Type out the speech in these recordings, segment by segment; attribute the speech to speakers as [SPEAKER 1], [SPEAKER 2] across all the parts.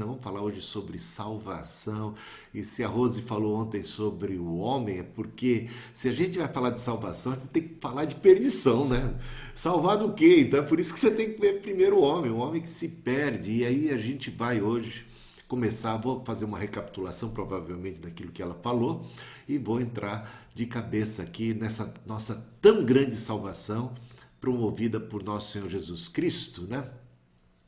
[SPEAKER 1] nós vamos falar hoje sobre salvação. E se a Rose falou ontem sobre o homem, é porque se a gente vai falar de salvação, a gente tem que falar de perdição, né? Salvar do quê? Então é por isso que você tem que ver primeiro o homem, o homem que se perde. E aí a gente vai hoje começar, vou fazer uma recapitulação provavelmente daquilo que ela falou e vou entrar de cabeça aqui nessa nossa tão grande salvação promovida por nosso Senhor Jesus Cristo, né?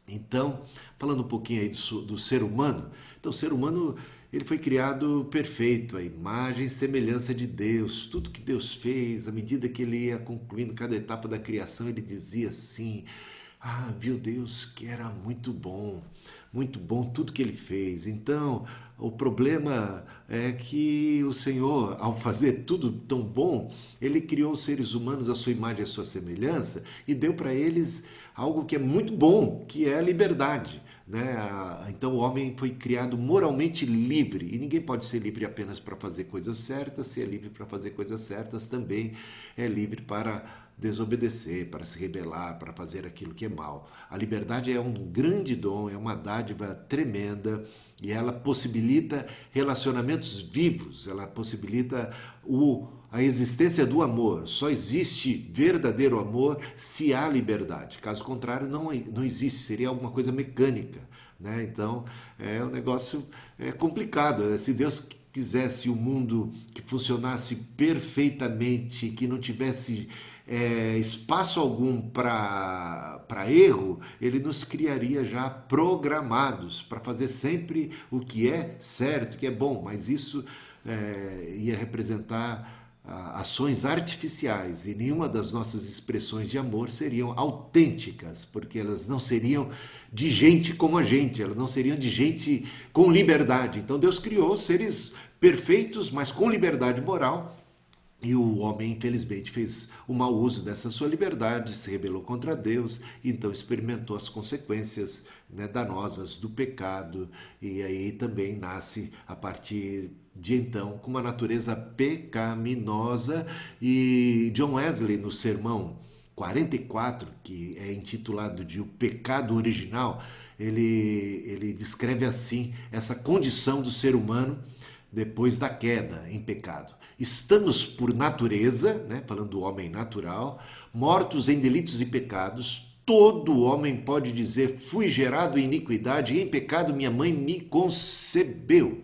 [SPEAKER 1] Então, falando um pouquinho aí do, do ser humano, então o ser humano ele foi criado perfeito, a imagem e semelhança de Deus. Tudo que Deus fez, à medida que ele ia concluindo cada etapa da criação, ele dizia assim: Ah, viu Deus que era muito bom, muito bom tudo que ele fez. Então, o problema é que o Senhor, ao fazer tudo tão bom, ele criou os seres humanos à sua imagem e à sua semelhança e deu para eles algo que é muito bom, que é a liberdade. Né? Então o homem foi criado moralmente livre e ninguém pode ser livre apenas para fazer coisas certas, se é livre para fazer coisas certas, também é livre para desobedecer, para se rebelar, para fazer aquilo que é mal. A liberdade é um grande dom, é uma dádiva tremenda e ela possibilita relacionamentos vivos, ela possibilita o, a existência do amor. Só existe verdadeiro amor se há liberdade. Caso contrário, não, não existe, seria alguma coisa mecânica. Né? Então, é um negócio é complicado. Se Deus quisesse o um mundo que funcionasse perfeitamente, que não tivesse é, espaço algum para erro, ele nos criaria já programados para fazer sempre o que é certo, que é bom, mas isso é, ia representar ações artificiais e nenhuma das nossas expressões de amor seriam autênticas, porque elas não seriam de gente como a gente, elas não seriam de gente com liberdade. Então Deus criou seres perfeitos, mas com liberdade moral, e o homem, infelizmente, fez o mau uso dessa sua liberdade, se rebelou contra Deus, então experimentou as consequências né, danosas do pecado, e aí também nasce, a partir de então, com uma natureza pecaminosa. E John Wesley, no sermão 44, que é intitulado de O Pecado Original, ele, ele descreve assim essa condição do ser humano depois da queda em pecado. Estamos, por natureza, né, falando do homem natural, mortos em delitos e pecados. Todo homem pode dizer: Fui gerado em iniquidade, e em pecado minha mãe me concebeu.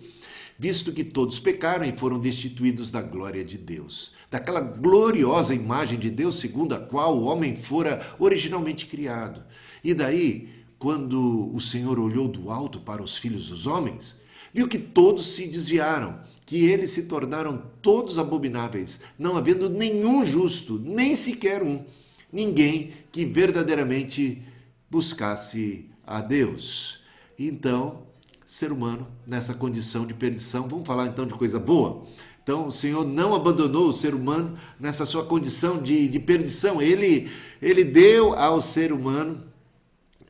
[SPEAKER 1] Visto que todos pecaram e foram destituídos da glória de Deus, daquela gloriosa imagem de Deus segundo a qual o homem fora originalmente criado. E daí, quando o Senhor olhou do alto para os filhos dos homens, viu que todos se desviaram que eles se tornaram todos abomináveis, não havendo nenhum justo, nem sequer um, ninguém que verdadeiramente buscasse a Deus. Então, ser humano nessa condição de perdição, vamos falar então de coisa boa. Então, o Senhor não abandonou o ser humano nessa sua condição de, de perdição. Ele, ele deu ao ser humano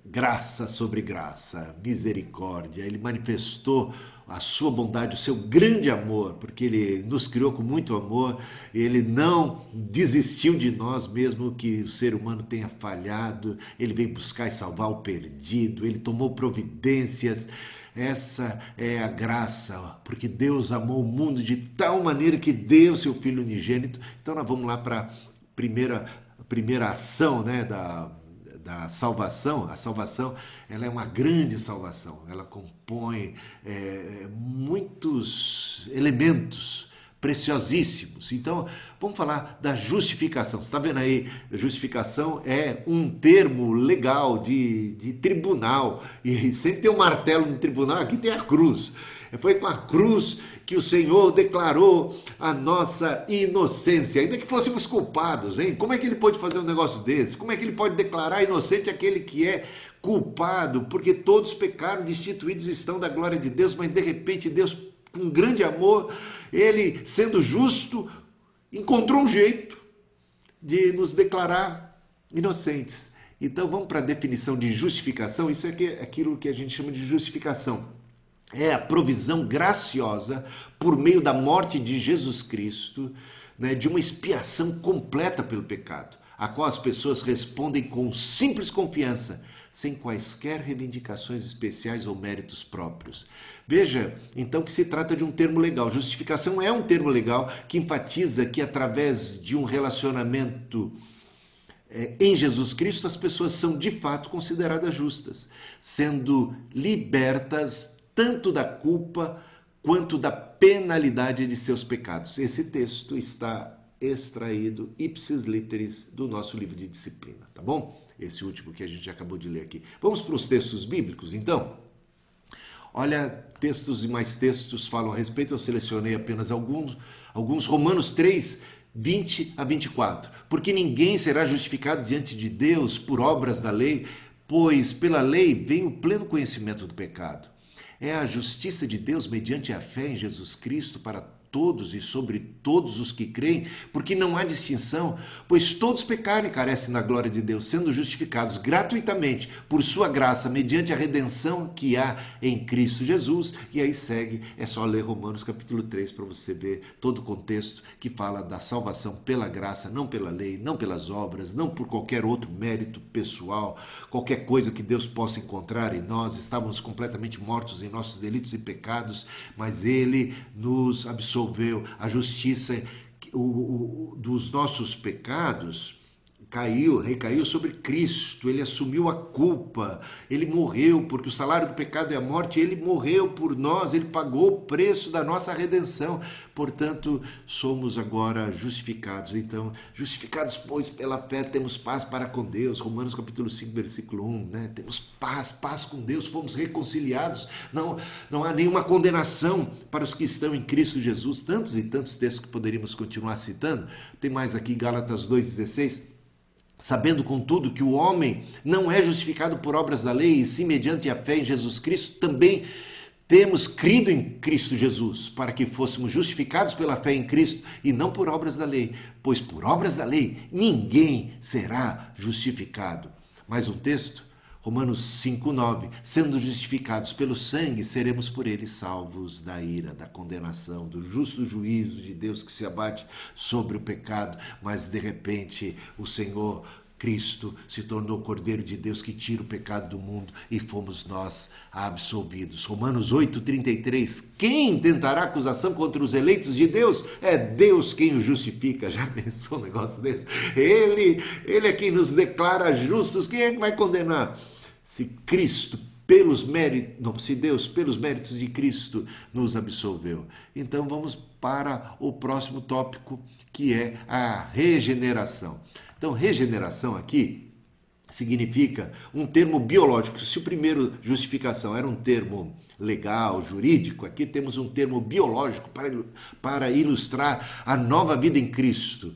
[SPEAKER 1] graça sobre graça, misericórdia. Ele manifestou a sua bondade, o seu grande amor, porque ele nos criou com muito amor, ele não desistiu de nós, mesmo que o ser humano tenha falhado, ele veio buscar e salvar o perdido, ele tomou providências. Essa é a graça, porque Deus amou o mundo de tal maneira que deu seu Filho unigênito. Então, nós vamos lá para a primeira, primeira ação né, da, da salvação, a salvação ela é uma grande salvação, ela compõe é, muitos elementos preciosíssimos. Então, vamos falar da justificação. Você está vendo aí, justificação é um termo legal de, de tribunal, e sempre tem um martelo no tribunal, aqui tem a cruz. Foi com a cruz que o Senhor declarou a nossa inocência, ainda que fôssemos culpados, hein? Como é que ele pode fazer um negócio desse? Como é que ele pode declarar inocente aquele que é culpado? Porque todos pecaram, destituídos estão da glória de Deus, mas de repente Deus, com grande amor, ele sendo justo, encontrou um jeito de nos declarar inocentes. Então vamos para a definição de justificação. Isso é aquilo que a gente chama de justificação é a provisão graciosa por meio da morte de Jesus Cristo, né, de uma expiação completa pelo pecado, a qual as pessoas respondem com simples confiança, sem quaisquer reivindicações especiais ou méritos próprios. Veja, então, que se trata de um termo legal. Justificação é um termo legal que enfatiza que, através de um relacionamento é, em Jesus Cristo, as pessoas são de fato consideradas justas, sendo libertas tanto da culpa quanto da penalidade de seus pecados. Esse texto está extraído ipsis literis do nosso livro de disciplina, tá bom? Esse último que a gente acabou de ler aqui. Vamos para os textos bíblicos, então? Olha, textos e mais textos falam a respeito, eu selecionei apenas alguns. Alguns, Romanos 3, 20 a 24. Porque ninguém será justificado diante de Deus por obras da lei, pois pela lei vem o pleno conhecimento do pecado. É a justiça de Deus mediante a fé em Jesus Cristo para todos e sobre todos os que creem, porque não há distinção, pois todos pecaram e carecem da glória de Deus, sendo justificados gratuitamente por sua graça, mediante a redenção que há em Cristo Jesus. E aí segue, é só ler Romanos capítulo 3 para você ver todo o contexto que fala da salvação pela graça, não pela lei, não pelas obras, não por qualquer outro mérito pessoal, qualquer coisa que Deus possa encontrar em nós. Estávamos completamente mortos em nossos delitos e pecados, mas ele nos absolveu absolveu, a justiça o, o, dos nossos pecados caiu, recaiu sobre Cristo, ele assumiu a culpa, ele morreu, porque o salário do pecado é a morte, ele morreu por nós, ele pagou o preço da nossa redenção. Portanto, somos agora justificados. Então, justificados, pois, pela fé, temos paz para com Deus. Romanos capítulo 5, versículo 1, né? Temos paz, paz com Deus, fomos reconciliados. Não, não há nenhuma condenação para os que estão em Cristo Jesus. Tantos e tantos textos que poderíamos continuar citando. Tem mais aqui, Gálatas 2,16 sabendo contudo que o homem não é justificado por obras da lei, e sim mediante a fé em Jesus Cristo, também temos crido em Cristo Jesus, para que fôssemos justificados pela fé em Cristo e não por obras da lei, pois por obras da lei ninguém será justificado. Mais um texto, Romanos 5:9, sendo justificados pelo sangue, seremos por ele salvos da ira, da condenação, do justo juízo de Deus que se abate sobre o pecado, mas de repente o Senhor Cristo se tornou Cordeiro de Deus que tira o pecado do mundo e fomos nós absolvidos. Romanos 8:33. Quem tentará acusação contra os eleitos de Deus? É Deus quem o justifica. Já pensou um negócio desse? Ele, ele é quem nos declara justos. Quem é que vai condenar? se Cristo, pelos méritos, não, se Deus, pelos méritos de Cristo, nos absolveu. Então vamos para o próximo tópico, que é a regeneração. Então, regeneração aqui significa um termo biológico. Se o primeiro justificação era um termo legal, jurídico, aqui temos um termo biológico para, para ilustrar a nova vida em Cristo.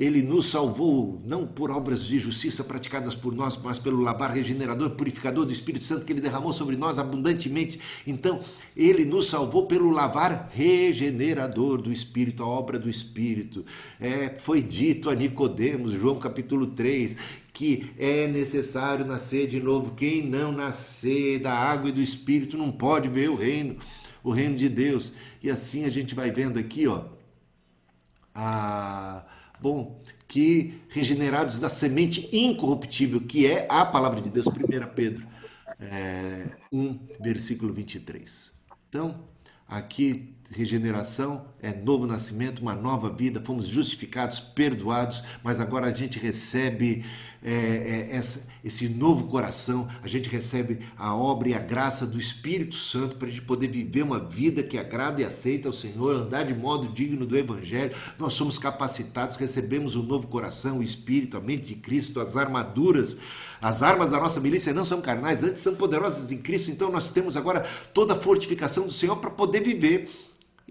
[SPEAKER 1] Ele nos salvou não por obras de justiça praticadas por nós, mas pelo lavar regenerador, purificador do Espírito Santo que ele derramou sobre nós abundantemente. Então, ele nos salvou pelo lavar regenerador do Espírito, a obra do Espírito. É, foi dito a Nicodemos, João capítulo 3, que é necessário nascer de novo. Quem não nascer da água e do Espírito não pode ver o reino, o reino de Deus. E assim a gente vai vendo aqui, ó, a Bom, que regenerados da semente incorruptível, que é a palavra de Deus, 1 Pedro é, 1, versículo 23. Então, aqui regeneração é novo nascimento, uma nova vida, fomos justificados, perdoados, mas agora a gente recebe é, é, essa, esse novo coração, a gente recebe a obra e a graça do Espírito Santo para a gente poder viver uma vida que agrada e aceita ao Senhor, andar de modo digno do Evangelho. Nós somos capacitados, recebemos o um novo coração, o Espírito, a mente de Cristo, as armaduras. As armas da nossa milícia não são carnais, antes são poderosas em Cristo, então nós temos agora toda a fortificação do Senhor para poder viver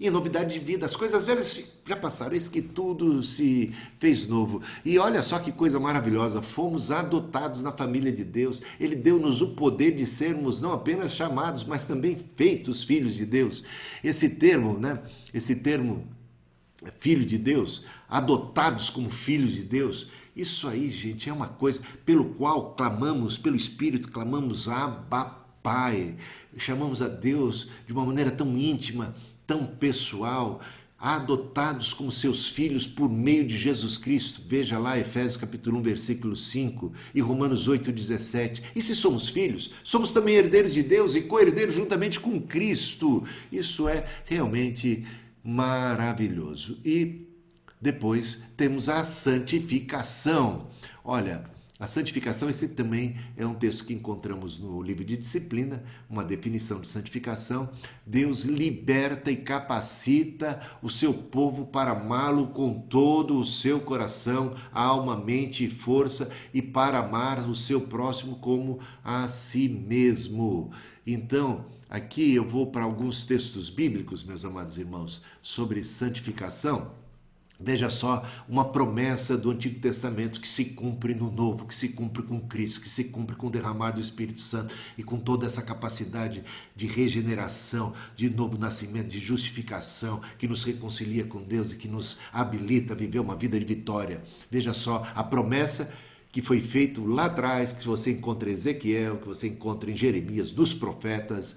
[SPEAKER 1] e novidade de vida. As coisas velhas já passaram, eis que tudo se fez novo. E olha só que coisa maravilhosa, fomos adotados na família de Deus. Ele deu-nos o poder de sermos não apenas chamados, mas também feitos filhos de Deus. Esse termo, né? Esse termo filho de Deus, adotados como filhos de Deus, isso aí, gente, é uma coisa pelo qual clamamos, pelo Espírito, clamamos Abba Pai. Chamamos a Deus de uma maneira tão íntima, tão pessoal, adotados como seus filhos por meio de Jesus Cristo. Veja lá Efésios capítulo 1, versículo 5 e Romanos 8, 17. E se somos filhos, somos também herdeiros de Deus e co-herdeiros juntamente com Cristo. Isso é realmente maravilhoso. E depois temos a santificação. Olha, a santificação, esse também é um texto que encontramos no livro de disciplina, uma definição de santificação. Deus liberta e capacita o seu povo para amá-lo com todo o seu coração, alma, mente e força, e para amar o seu próximo como a si mesmo. Então, aqui eu vou para alguns textos bíblicos, meus amados irmãos, sobre santificação. Veja só, uma promessa do Antigo Testamento que se cumpre no Novo, que se cumpre com Cristo, que se cumpre com o derramar do Espírito Santo e com toda essa capacidade de regeneração, de novo nascimento, de justificação, que nos reconcilia com Deus e que nos habilita a viver uma vida de vitória. Veja só, a promessa que foi feita lá atrás, que você encontra em Ezequiel, que você encontra em Jeremias, dos profetas,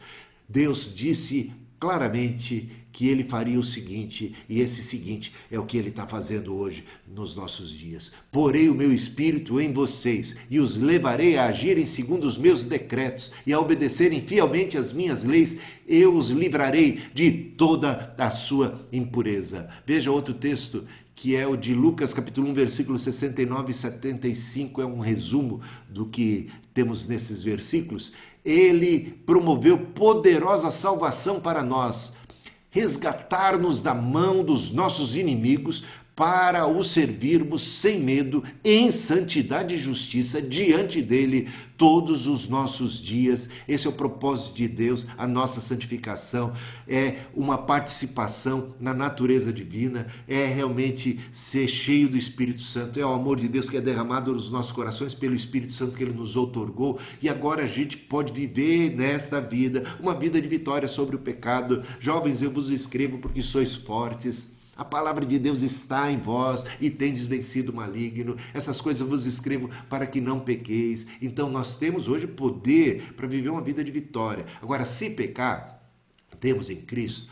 [SPEAKER 1] Deus disse claramente que ele faria o seguinte, e esse seguinte é o que ele está fazendo hoje nos nossos dias. Porei o meu espírito em vocês e os levarei a agirem segundo os meus decretos e a obedecerem fielmente as minhas leis. Eu os livrarei de toda a sua impureza. Veja outro texto que é o de Lucas capítulo 1, versículos 69 e 75, é um resumo do que temos nesses versículos. Ele promoveu poderosa salvação para nós, resgatar-nos da mão dos nossos inimigos para o servirmos sem medo, em santidade e justiça diante dele todos os nossos dias. Esse é o propósito de Deus, a nossa santificação é uma participação na natureza divina, é realmente ser cheio do Espírito Santo, é o amor de Deus que é derramado nos nossos corações pelo Espírito Santo que ele nos outorgou e agora a gente pode viver nesta vida uma vida de vitória sobre o pecado. Jovens, eu vos escrevo porque sois fortes a palavra de Deus está em vós e tendes vencido o maligno. Essas coisas eu vos escrevo para que não pequeis. Então nós temos hoje poder para viver uma vida de vitória. Agora, se pecar, temos em Cristo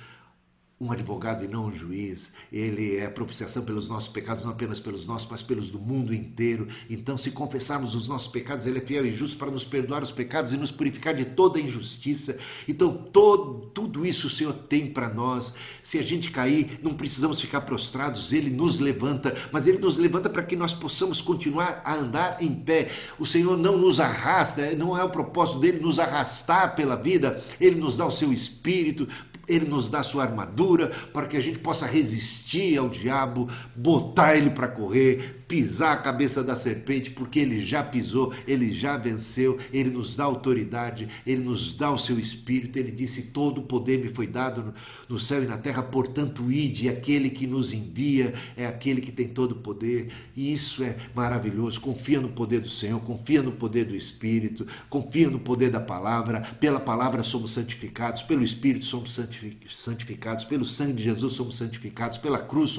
[SPEAKER 1] um advogado e não um juiz. Ele é propiciação pelos nossos pecados, não apenas pelos nossos, mas pelos do mundo inteiro. Então, se confessarmos os nossos pecados, ele é fiel e justo para nos perdoar os pecados e nos purificar de toda injustiça. Então, todo, tudo isso o Senhor tem para nós. Se a gente cair, não precisamos ficar prostrados, ele nos levanta, mas ele nos levanta para que nós possamos continuar a andar em pé. O Senhor não nos arrasta, não é o propósito dele nos arrastar pela vida, ele nos dá o seu espírito ele nos dá sua armadura para que a gente possa resistir ao diabo, botar ele para correr, pisar a cabeça da serpente, porque ele já pisou, ele já venceu, ele nos dá autoridade, ele nos dá o seu espírito. Ele disse: Todo o poder me foi dado no, céu e na terra, portanto, ide, aquele que nos envia é aquele que tem todo o poder, e isso é maravilhoso. Confia no poder do Senhor, confia no poder do Espírito, confia no poder da palavra. Pela palavra somos santificados, pelo Espírito somos santificados, pelo sangue de Jesus somos santificados, pela cruz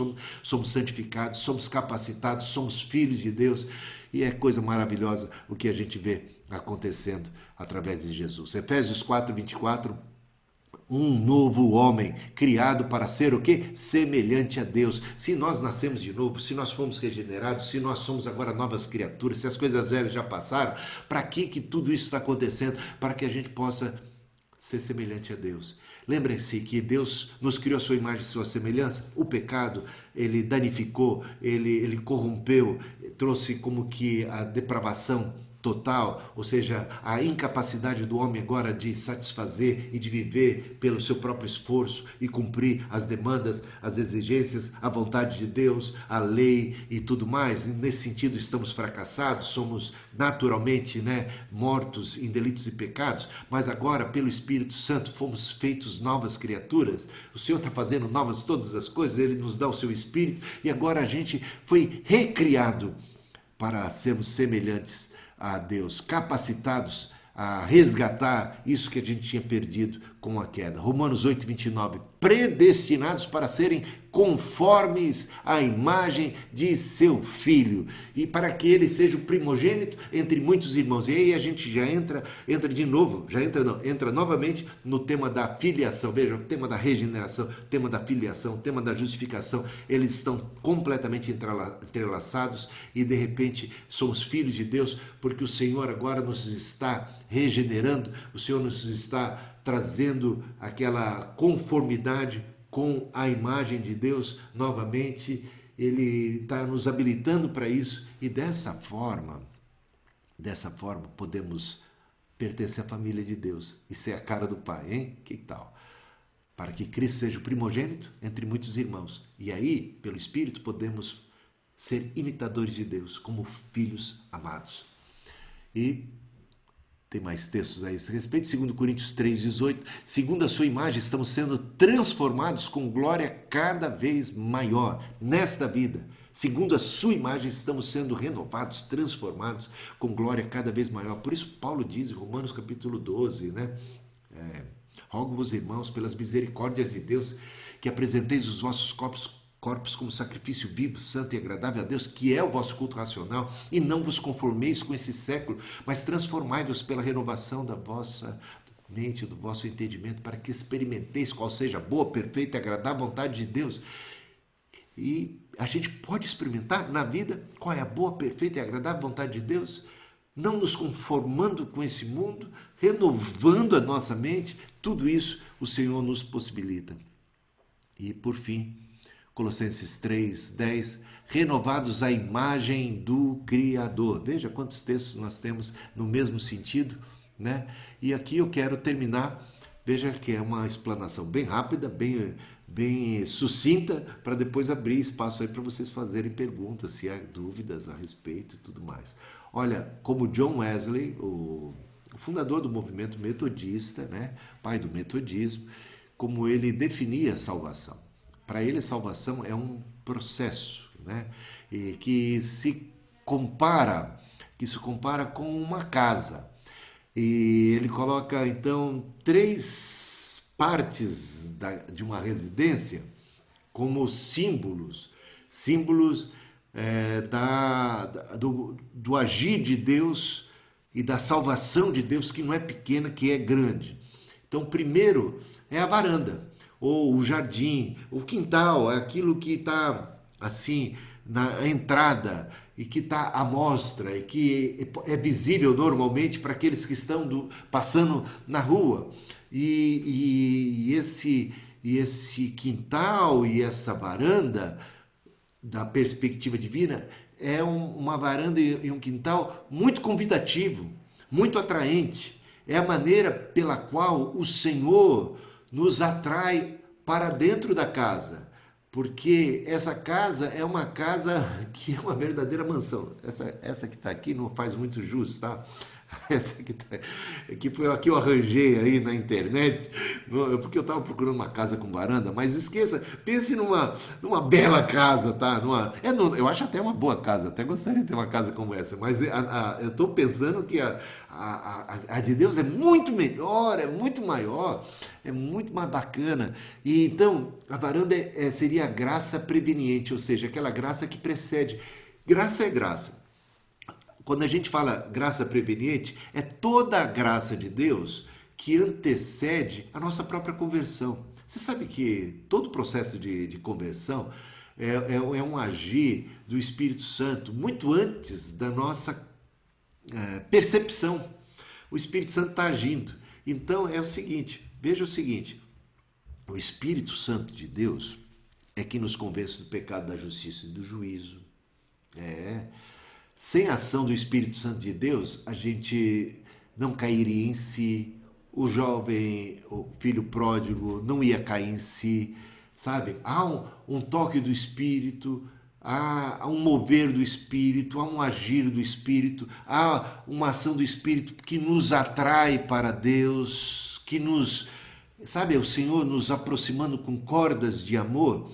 [SPEAKER 1] somos, santificados, somos capacitados, somos somos filhos de Deus. E é coisa maravilhosa o que a gente vê acontecendo através de Jesus. Efésios 4, 24 um novo homem, criado para ser o que? Semelhante a Deus. Se nós nascemos de novo, se nós fomos regenerados, se nós somos agora novas criaturas, se as coisas velhas já passaram, para que que tudo isso está acontecendo? Para que a gente possa ser semelhante a Deus. Lembrem-se que Deus nos criou a sua imagem e sua semelhança. O pecado, ele danificou, ele, ele corrompeu, trouxe como que a depravação total, ou seja, a incapacidade do homem agora de satisfazer e de viver pelo seu próprio esforço e cumprir as demandas, as exigências, a vontade de Deus, a lei e tudo mais. nesse sentido, estamos fracassados, somos naturalmente né, mortos em delitos e pecados, mas agora, pelo Espírito Santo, fomos feitos novas criaturas. O Senhor está fazendo novas todas as coisas, Ele nos dá o seu Espírito e agora a gente foi recriado para sermos semelhantes a Deus, capacitados a resgatar isso que a gente tinha perdido com a queda. Romanos 8, 29. Predestinados para serem conformes à imagem de seu filho e para que ele seja o primogênito entre muitos irmãos. E aí a gente já entra, entra de novo, já entra não, entra novamente no tema da filiação. Veja, o tema da regeneração, o tema da filiação, o tema da justificação, eles estão completamente entrelaçados e de repente somos filhos de Deus porque o Senhor agora nos está regenerando, o Senhor nos está trazendo aquela conformidade com a imagem de Deus novamente. Ele está nos habilitando para isso e dessa forma, dessa forma podemos pertencer à família de Deus e ser a cara do Pai, hein? Que tal? Para que Cristo seja o primogênito entre muitos irmãos. E aí, pelo Espírito, podemos ser imitadores de Deus, como filhos amados. E tem mais textos a esse respeito. 2 Coríntios 3,18. Segundo a sua imagem, estamos sendo transformados com glória cada vez maior nesta vida. Segundo a sua imagem, estamos sendo renovados, transformados com glória cada vez maior. Por isso, Paulo diz em Romanos capítulo 12, né? É, Rogo-vos, irmãos, pelas misericórdias de Deus, que apresenteis os vossos corpos corpos como sacrifício vivo, santo e agradável a Deus, que é o vosso culto racional, e não vos conformeis com esse século, mas transformai-vos pela renovação da vossa mente, do vosso entendimento, para que experimenteis qual seja a boa, perfeita e agradável vontade de Deus. E a gente pode experimentar na vida qual é a boa, perfeita e agradável vontade de Deus, não nos conformando com esse mundo, renovando a nossa mente, tudo isso o Senhor nos possibilita. E por fim, Colossenses 3, 10, renovados à imagem do Criador. Veja quantos textos nós temos no mesmo sentido, né? E aqui eu quero terminar, veja que é uma explanação bem rápida, bem, bem sucinta, para depois abrir espaço aí para vocês fazerem perguntas, se há dúvidas a respeito e tudo mais. Olha, como John Wesley, o fundador do movimento metodista, né? pai do metodismo, como ele definia a salvação. Para ele, salvação é um processo, né? E que se compara, que se compara com uma casa. E ele coloca então três partes da, de uma residência como símbolos, símbolos é, da, do, do agir de Deus e da salvação de Deus que não é pequena, que é grande. Então, primeiro é a varanda ou o jardim, o quintal, é aquilo que está assim na entrada e que está à mostra e que é visível normalmente para aqueles que estão do, passando na rua. E, e, e, esse, e esse quintal e essa varanda, da perspectiva divina, é um, uma varanda e um quintal muito convidativo, muito atraente. É a maneira pela qual o Senhor nos atrai para dentro da casa, porque essa casa é uma casa que é uma verdadeira mansão. Essa, essa que está aqui não faz muito jus, tá? Essa que, tá, que foi aqui eu arranjei aí na internet, porque eu estava procurando uma casa com varanda, mas esqueça, pense numa, numa bela casa, tá? Numa, é, eu acho até uma boa casa, até gostaria de ter uma casa como essa, mas a, a, eu estou pensando que a, a, a, a, de Deus é muito melhor, é muito maior, é muito mais bacana. E então, a varanda é, é, seria a graça preveniente, ou seja, aquela graça que precede. Graça é graça. Quando a gente fala graça preveniente, é toda a graça de Deus que antecede a nossa própria conversão. Você sabe que todo o processo de, de conversão é, é, é um agir do Espírito Santo muito antes da nossa é, percepção. O Espírito Santo está agindo. Então é o seguinte: veja o seguinte, o Espírito Santo de Deus é que nos convence do pecado, da justiça e do juízo. É. Sem a ação do Espírito Santo de Deus, a gente não cairia em si, o jovem, o filho pródigo não ia cair em si, sabe? Há um, um toque do Espírito, há um mover do Espírito, há um agir do Espírito, há uma ação do Espírito que nos atrai para Deus, que nos, sabe, o Senhor nos aproximando com cordas de amor.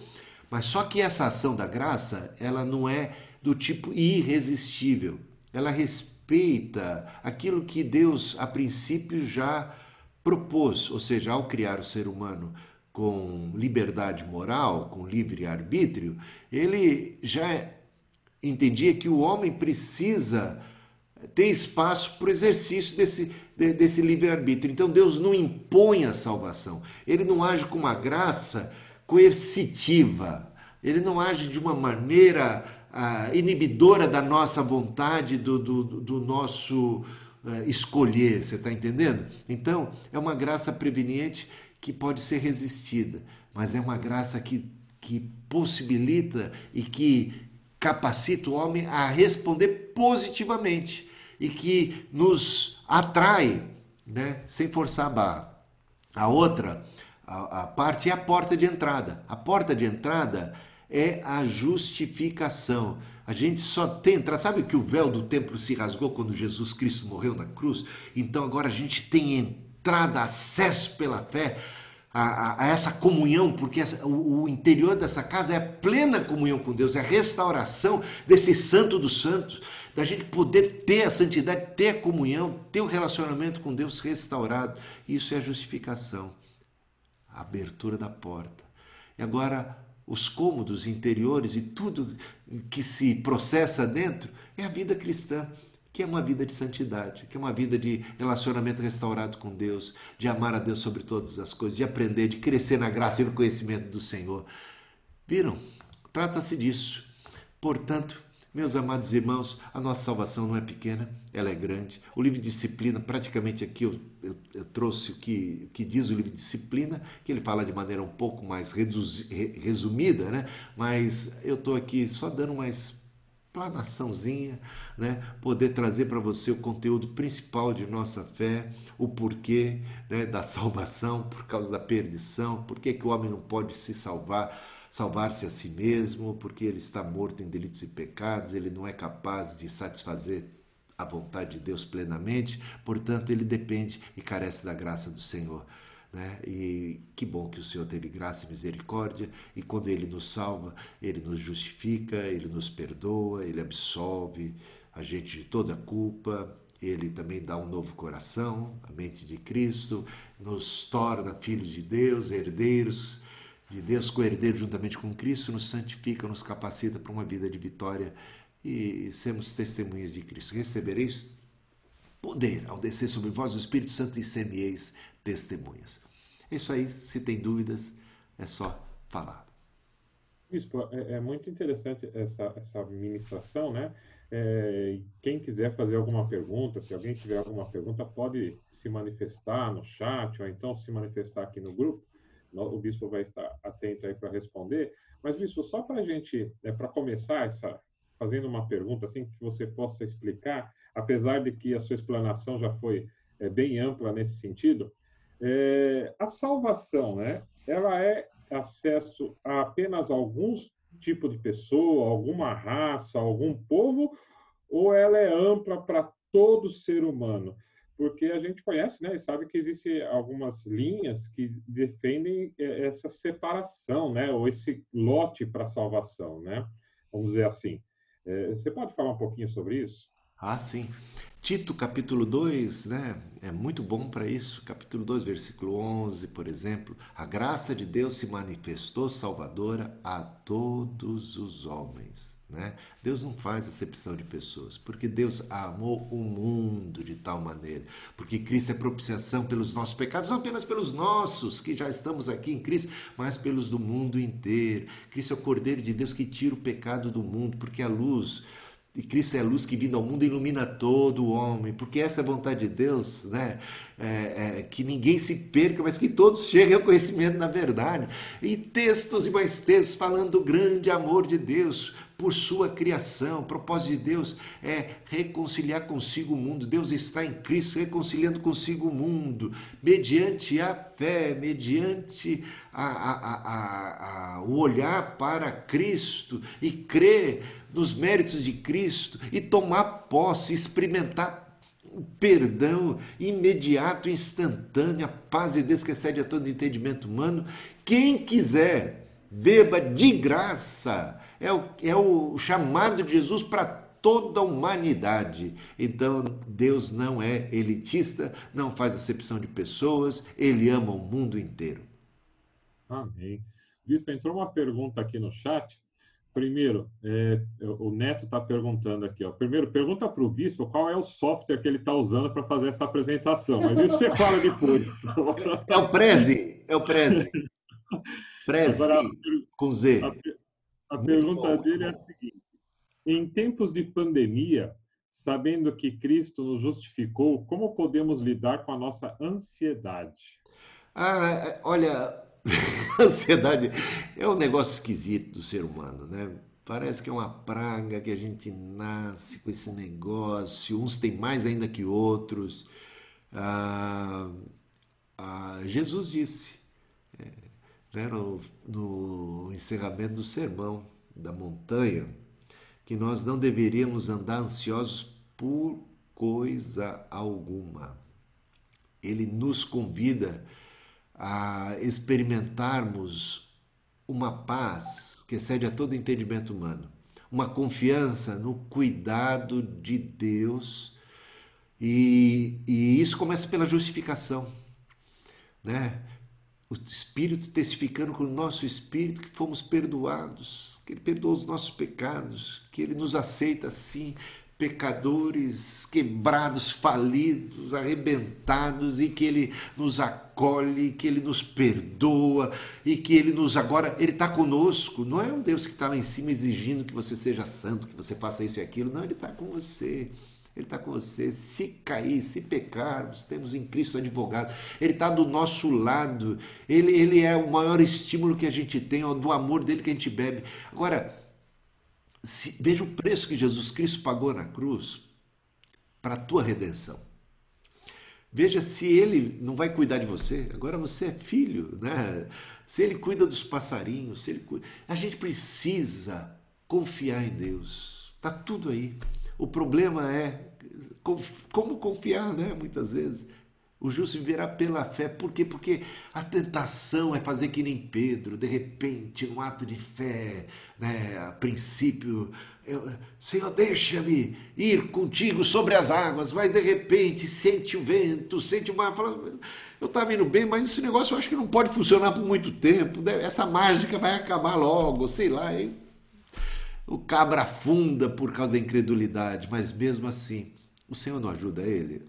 [SPEAKER 1] Mas só que essa ação da graça, ela não é do tipo irresistível. Ela respeita aquilo que Deus, a princípio, já propôs, ou seja, ao criar o ser humano com liberdade moral, com livre arbítrio, ele já entendia que o homem precisa ter espaço para o exercício desse, desse livre-arbítrio. Então Deus não impõe a salvação, ele não age com uma graça coercitiva, ele não age de uma maneira ah, inibidora da nossa vontade, do, do, do nosso ah, escolher, você está entendendo? Então é uma graça preveniente que pode ser resistida, mas é uma graça que, que possibilita e que capacita o homem a responder positivamente e que nos atrai, né, sem forçar a barra. A outra a, a parte é a porta de entrada. A porta de entrada é a justificação. A gente só tem entrada. Sabe que o véu do templo se rasgou quando Jesus Cristo morreu na cruz? Então agora a gente tem entrada, acesso pela fé a, a, a essa comunhão, porque essa, o, o, interior dessa casa é plena comunhão com Deus, é a restauração desse santo dos santos da gente poder ter a santidade, ter a comunhão, ter o relacionamento com Deus restaurado. Isso é a justificação, a abertura da porta. E agora, os cômodos interiores e tudo que se processa dentro é a vida cristã, que é uma vida de santidade, que é uma vida de relacionamento restaurado com Deus, de amar a Deus sobre todas as coisas, de aprender, de crescer na graça e no conhecimento do Senhor. Viram? Trata-se disso. Portanto, meus amados irmãos, a nossa salvação não é pequena, ela é grande. O livro de disciplina, praticamente aqui eu, eu, eu trouxe o que, o que diz o livro de disciplina, que ele fala de maneira um pouco mais reduzi, resumida, né? mas eu estou aqui só dando uma explanaçãozinha, né? poder trazer para você o conteúdo principal de nossa fé, o porquê né? da salvação por causa da perdição, por que o homem não pode se salvar salvar-se a si mesmo, porque ele está morto em delitos e pecados, ele não é capaz de satisfazer a vontade de Deus plenamente, portanto, ele depende e carece da graça do Senhor. Né? E que bom que o Senhor teve graça e misericórdia, e quando Ele nos salva, Ele nos justifica, Ele nos perdoa, Ele absolve a gente de toda culpa, Ele também dá um novo coração, a mente de Cristo, nos torna filhos de Deus, herdeiros de Deus, co-herdeiro juntamente com Cristo, nos santifica, nos capacita para uma vida de vitória e sermos testemunhas de Cristo. Recebereis poder ao descer sobre vós o Espírito Santo e semieis testemunhas. É isso aí, se tem dúvidas, é só falar.
[SPEAKER 2] Bispo, é, é muito interessante essa, essa ministração, né? É, quem quiser fazer alguma pergunta, se alguém tiver alguma pergunta, pode se manifestar no chat ou então se manifestar aqui no grupo o bispo vai estar atento aí para responder. Mas, bispo, só para a gente, né, para começar essa, fazendo uma pergunta assim que você possa explicar, apesar de que a sua explanação já foi é, bem ampla nesse sentido, é, a salvação, né? Ela é acesso a apenas alguns tipos de pessoa, alguma raça, algum povo, ou ela é ampla para todo ser humano? Porque a gente conhece, né, e sabe que existem algumas linhas que defendem é, essa separação, né, ou esse lote para salvação, né, vamos dizer assim. É, você pode falar um pouquinho sobre isso?
[SPEAKER 1] Ah, sim. Tito, capítulo 2, né, é muito bom para isso. Capítulo 2, versículo 11, por exemplo. A graça de Deus se manifestou salvadora a todos os homens. Né? Deus não faz acepção de pessoas, porque Deus amou o mundo de tal maneira, porque Cristo é propiciação pelos nossos pecados, não apenas pelos nossos, que já estamos aqui em Cristo, mas pelos do mundo inteiro. Cristo é o Cordeiro de Deus que tira o pecado do mundo, porque a luz e Cristo é a luz que vindo ao mundo ilumina todo o homem, porque essa é a vontade de Deus, né? É, é, que ninguém se perca, mas que todos cheguem ao conhecimento da verdade. E textos e mais textos falando do grande amor de Deus por sua criação. O propósito de Deus é reconciliar consigo o mundo. Deus está em Cristo reconciliando consigo o mundo, mediante a fé, mediante a, a, a, o olhar para Cristo e crer nos méritos de Cristo e tomar posse, experimentar o perdão imediato, instantâneo, a paz de Deus que excede a todo entendimento humano. Quem quiser, beba de graça é o, é o chamado de Jesus para toda a humanidade. Então, Deus não é elitista, não faz acepção de pessoas, ele ama o mundo inteiro.
[SPEAKER 2] Amém. Vitor, entrou uma pergunta aqui no chat. Primeiro, é, o Neto está perguntando aqui. Ó. Primeiro, pergunta para o Bispo qual é o software que ele está usando para fazer essa apresentação. Mas isso você fala depois.
[SPEAKER 1] É o Prezi, é o Prezi. Prezi, Agora, com Z.
[SPEAKER 2] A, a pergunta bom, dele é a seguinte. Em tempos de pandemia, sabendo que Cristo nos justificou, como podemos lidar com a nossa ansiedade?
[SPEAKER 1] Ah, olha, ansiedade é um negócio esquisito do ser humano, né? Parece que é uma praga que a gente nasce com esse negócio. Uns têm mais ainda que outros. Ah, ah, Jesus disse é, né, no, no encerramento do sermão da montanha que nós não deveríamos andar ansiosos por coisa alguma. Ele nos convida a experimentarmos uma paz que excede a todo entendimento humano, uma confiança no cuidado de Deus, e, e isso começa pela justificação, né? O Espírito testificando com o nosso Espírito que fomos perdoados, que Ele perdoa os nossos pecados, que Ele nos aceita assim, pecadores, quebrados, falidos, arrebentados, e que Ele nos acolhe, que Ele nos perdoa, e que Ele nos agora, Ele está conosco. Não é um Deus que está lá em cima exigindo que você seja santo, que você faça isso e aquilo. Não, Ele está com você. Ele está com você. Se cair, se pecarmos, temos em Cristo advogado. Ele está do nosso lado. Ele, ele é o maior estímulo que a gente tem, ó, do amor dele que a gente bebe. Agora, se, veja o preço que Jesus Cristo pagou na cruz para a tua redenção. Veja se ele não vai cuidar de você. Agora você é filho, né? Se ele cuida dos passarinhos, se ele cuida... a gente precisa confiar em Deus. Tá tudo aí. O problema é como confiar, né? Muitas vezes. O justo viverá pela fé. Por quê? Porque a tentação é fazer que nem Pedro, de repente, um ato de fé, né? a princípio, eu, Senhor, deixa-me ir contigo sobre as águas, mas de repente sente o vento, sente uma. Eu estava indo bem, mas esse negócio eu acho que não pode funcionar por muito tempo. Né? Essa mágica vai acabar logo, sei lá. Hein? O cabra afunda por causa da incredulidade, mas mesmo assim, o Senhor não ajuda ele?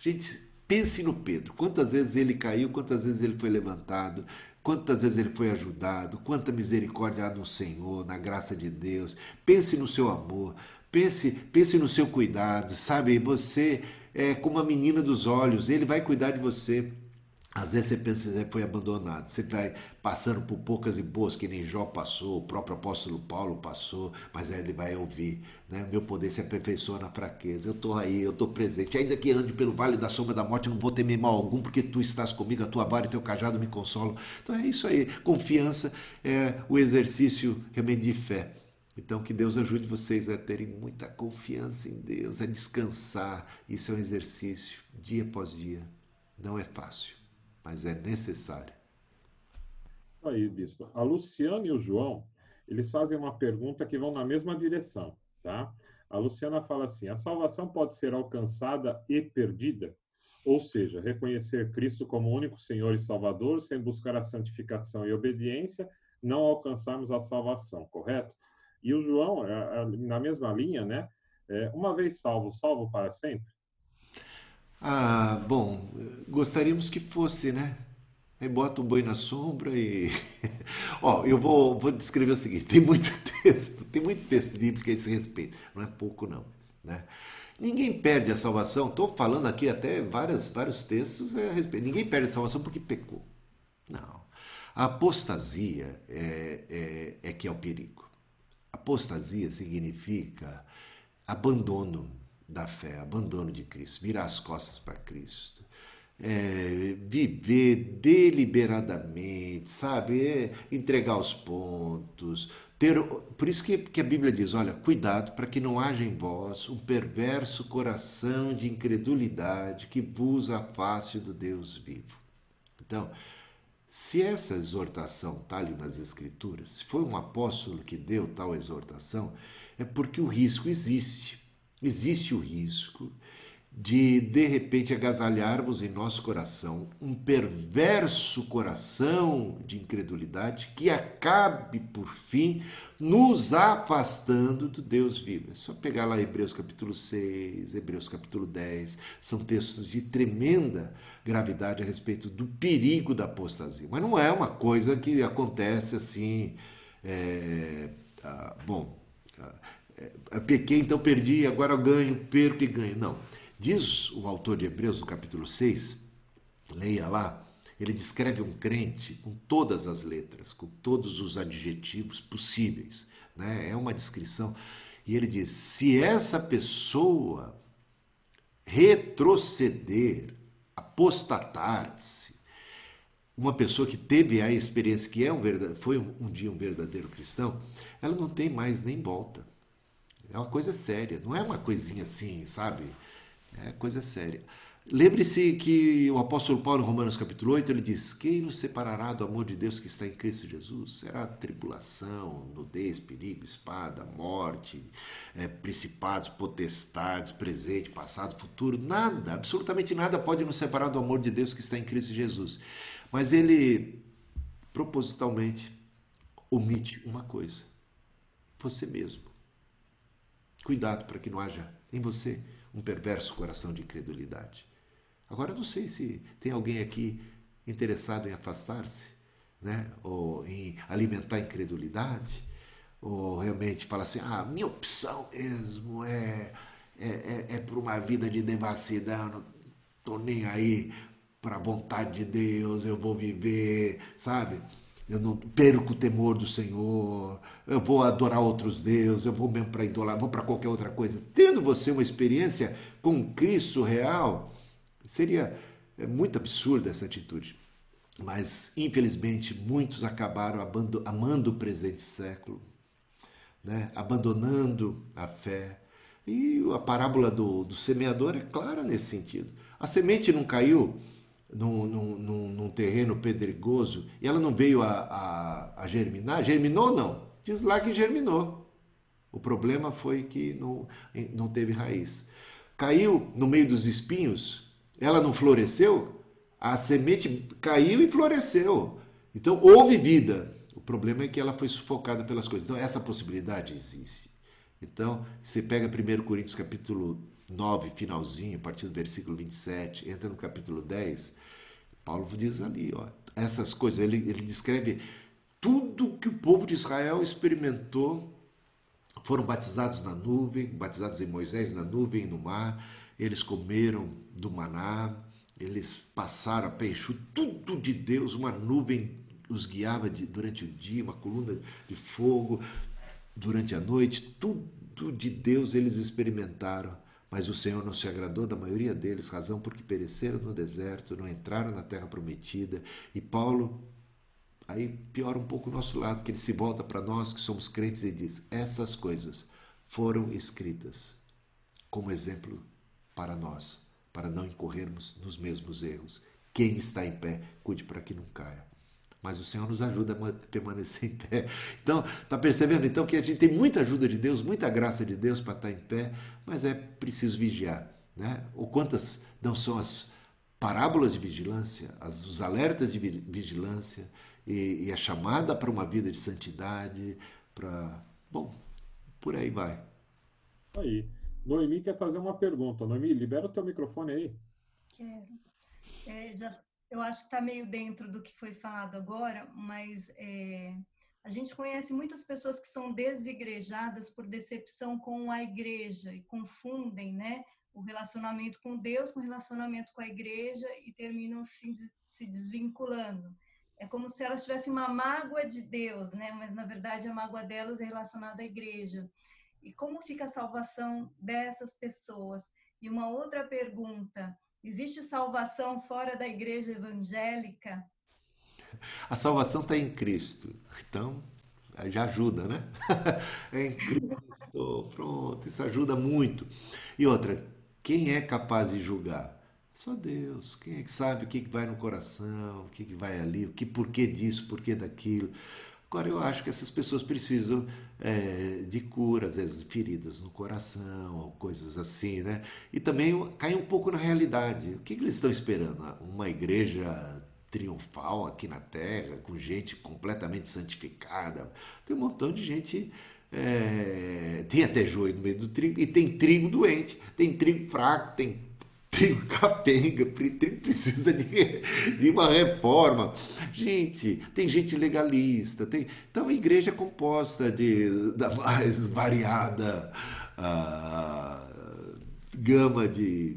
[SPEAKER 1] Gente, pense no Pedro. Quantas vezes ele caiu, quantas vezes ele foi levantado, quantas vezes ele foi ajudado, quanta misericórdia há no Senhor, na graça de Deus. Pense no seu amor, pense, pense no seu cuidado, sabe? Você é como a menina dos olhos, ele vai cuidar de você. Às vezes você pensa que foi abandonado, você vai passando por poucas e boas, que nem Jó passou, o próprio apóstolo Paulo passou, mas aí ele vai ouvir, né? meu poder se aperfeiçoa na fraqueza, eu estou aí, eu estou presente, ainda que ande pelo vale da sombra da morte, não vou temer mal algum, porque tu estás comigo, a tua vara e teu cajado me consolam. Então é isso aí, confiança é o exercício realmente de fé. Então, que Deus ajude vocês a terem muita confiança em Deus, a descansar. Isso é um exercício, dia após dia. Não é fácil mas é necessário.
[SPEAKER 2] Isso aí, bispo. A Luciana e o João, eles fazem uma pergunta que vão na mesma direção, tá? A Luciana fala assim: a salvação pode ser alcançada e perdida? Ou seja, reconhecer Cristo como único Senhor e Salvador, sem buscar a santificação e obediência, não alcançarmos a salvação, correto? E o João, na mesma linha, né? É, uma vez salvo, salvo para sempre?
[SPEAKER 1] Ah, bom, gostaríamos que fosse, né? Aí bota o boi na sombra e. Ó, eu vou, vou descrever o seguinte: tem muito texto, tem muito texto bíblico a esse respeito, não é pouco, não. Né? Ninguém perde a salvação, estou falando aqui até várias, vários textos a respeito. Ninguém perde a salvação porque pecou. Não. A apostasia é, é, é que é o perigo. Apostasia significa abandono da fé, abandono de Cristo, virar as costas para Cristo. É, viver deliberadamente, sabe? É, entregar os pontos. Ter, por isso que, que a Bíblia diz: olha, cuidado para que não haja em vós um perverso coração de incredulidade que vos afaste do Deus vivo. Então, se essa exortação está ali nas Escrituras, se foi um apóstolo que deu tal exortação, é porque o risco existe. Existe o risco de de repente agasalharmos em nosso coração um perverso coração de incredulidade que acabe por fim nos afastando do Deus vivo. É só pegar lá Hebreus capítulo 6, Hebreus capítulo 10, são textos de tremenda gravidade a respeito do perigo da apostasia. Mas não é uma coisa que acontece assim, é, ah, bom, ah, pequei, então perdi, agora ganho, perco e ganho. Não Diz o autor de Hebreus, no capítulo 6, leia lá, ele descreve um crente com todas as letras, com todos os adjetivos possíveis. Né? É uma descrição. E ele diz: se essa pessoa retroceder, apostatar-se, uma pessoa que teve a experiência que é um verdade, foi um dia um verdadeiro cristão, ela não tem mais nem volta. É uma coisa séria, não é uma coisinha assim, sabe? É coisa séria. Lembre-se que o apóstolo Paulo, em Romanos capítulo 8, ele diz: Quem nos separará do amor de Deus que está em Cristo Jesus? Será tribulação, nudez, perigo, espada, morte, é, principados, potestades, presente, passado, futuro? Nada, absolutamente nada pode nos separar do amor de Deus que está em Cristo Jesus. Mas ele propositalmente omite uma coisa: você mesmo. Cuidado para que não haja em você um perverso coração de incredulidade. Agora, não sei se tem alguém aqui interessado em afastar-se, né? ou em alimentar incredulidade, ou realmente fala assim: ah, minha opção mesmo é, é, é, é uma vida de devassidão, não estou nem aí para a vontade de Deus, eu vou viver, sabe? Eu não perco o temor do Senhor, eu vou adorar outros deuses, eu vou mesmo para idolar, vou para qualquer outra coisa. Tendo você uma experiência com Cristo real, seria é muito absurda essa atitude. Mas, infelizmente, muitos acabaram amando o presente século, né? abandonando a fé. E a parábola do, do semeador é clara nesse sentido. A semente não caiu num, num, num, terreno pedregoso e ela não veio a, a, a, germinar? Germinou não? Diz lá que germinou. O problema foi que não, não teve raiz. Caiu no meio dos espinhos, ela não floresceu? A semente caiu e floresceu. Então houve vida. O problema é que ela foi sufocada pelas coisas. Então essa possibilidade existe. Então, você pega 1 Coríntios capítulo 9, finalzinho, a partir do versículo 27, entra no capítulo 10, Paulo diz ali, ó, essas coisas, ele, ele descreve tudo que o povo de Israel experimentou. Foram batizados na nuvem, batizados em Moisés na nuvem e no mar, eles comeram do maná, eles passaram a enxuto, tudo de Deus, uma nuvem os guiava de, durante o dia, uma coluna de fogo durante a noite, tudo de Deus eles experimentaram. Mas o Senhor não se agradou da maioria deles, razão porque pereceram no deserto, não entraram na terra prometida. E Paulo, aí piora um pouco o nosso lado, que ele se volta para nós que somos crentes e diz: essas coisas foram escritas como exemplo para nós, para não incorrermos nos mesmos erros. Quem está em pé, cuide para que não caia mas o Senhor nos ajuda a permanecer em pé. Então, está percebendo então que a gente tem muita ajuda de Deus, muita graça de Deus para estar tá em pé, mas é preciso vigiar, né? Ou quantas não são as parábolas de vigilância, as, os alertas de vigilância e, e a chamada para uma vida de santidade, para, bom, por aí vai.
[SPEAKER 2] Aí, Noemi quer fazer uma pergunta. Noemi, libera o teu microfone aí.
[SPEAKER 3] Quero. É, já eu acho que está meio dentro do que foi falado agora, mas é, a gente conhece muitas pessoas que são desigrejadas por decepção com a igreja e confundem, né? O relacionamento com Deus com o relacionamento com a igreja e terminam se, se desvinculando. É como se elas tivessem uma mágoa de Deus, né? Mas na verdade a mágoa delas é relacionada à igreja. E como fica a salvação dessas pessoas? E uma outra pergunta: Existe salvação fora da igreja evangélica?
[SPEAKER 1] A salvação está em Cristo. Então, já ajuda, né? É em Cristo. Pronto, isso ajuda muito. E outra, quem é capaz de julgar? Só Deus. Quem é que sabe o que vai no coração, o que vai ali, o que porquê disso, porquê daquilo. Agora, eu acho que essas pessoas precisam é, de cura, às vezes feridas no coração, ou coisas assim, né? E também cair um pouco na realidade. O que, que eles estão esperando? Uma igreja triunfal aqui na Terra, com gente completamente santificada. Tem um montão de gente. É, tem até joio no meio do trigo, e tem trigo doente, tem trigo fraco, tem trigo capenga, trigo precisa de, de uma reforma. Gente, tem gente legalista, tem. Então a igreja é composta de, da mais variada uh, gama de,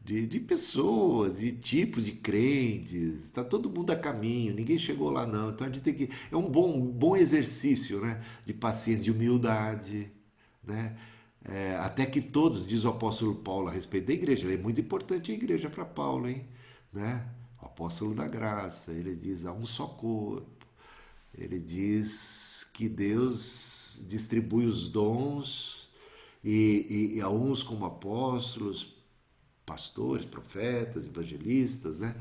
[SPEAKER 1] de, de, pessoas, de tipos de crentes, está todo mundo a caminho, ninguém chegou lá não. Então a gente tem que. É um bom, bom exercício né? de paciência, de humildade. Né? É, até que todos, diz o apóstolo Paulo a respeito da igreja, é muito importante a igreja para Paulo, hein? Né? O apóstolo da graça, ele diz: há um só corpo. Ele diz que Deus distribui os dons e, e, e a uns como apóstolos, pastores, profetas, evangelistas, né?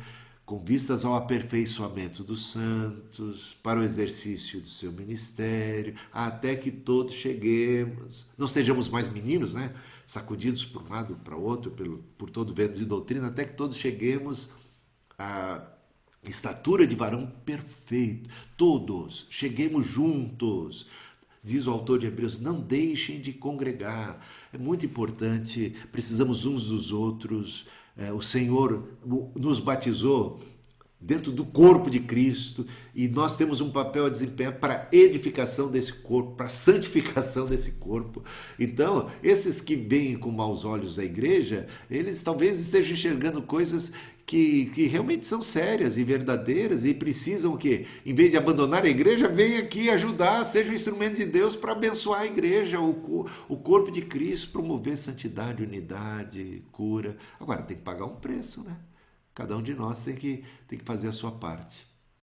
[SPEAKER 1] Com vistas ao aperfeiçoamento dos santos, para o exercício do seu ministério, até que todos cheguemos, não sejamos mais meninos, né? sacudidos por um lado para outro, pelo, por todo vento de doutrina, até que todos cheguemos à estatura de varão perfeito. Todos cheguemos juntos. Diz o autor de Hebreus: não deixem de congregar. É muito importante, precisamos uns dos outros o Senhor nos batizou dentro do corpo de Cristo e nós temos um papel a desempenhar para edificação desse corpo, para santificação desse corpo. Então, esses que veem com maus olhos a igreja, eles talvez estejam enxergando coisas que, que realmente são sérias e verdadeiras e precisam o quê? Em vez de abandonar a igreja, vem aqui ajudar, seja um instrumento de Deus para abençoar a igreja, o, o corpo de Cristo, promover santidade, unidade, cura. Agora, tem que pagar um preço, né? Cada um de nós tem que, tem que fazer a sua parte.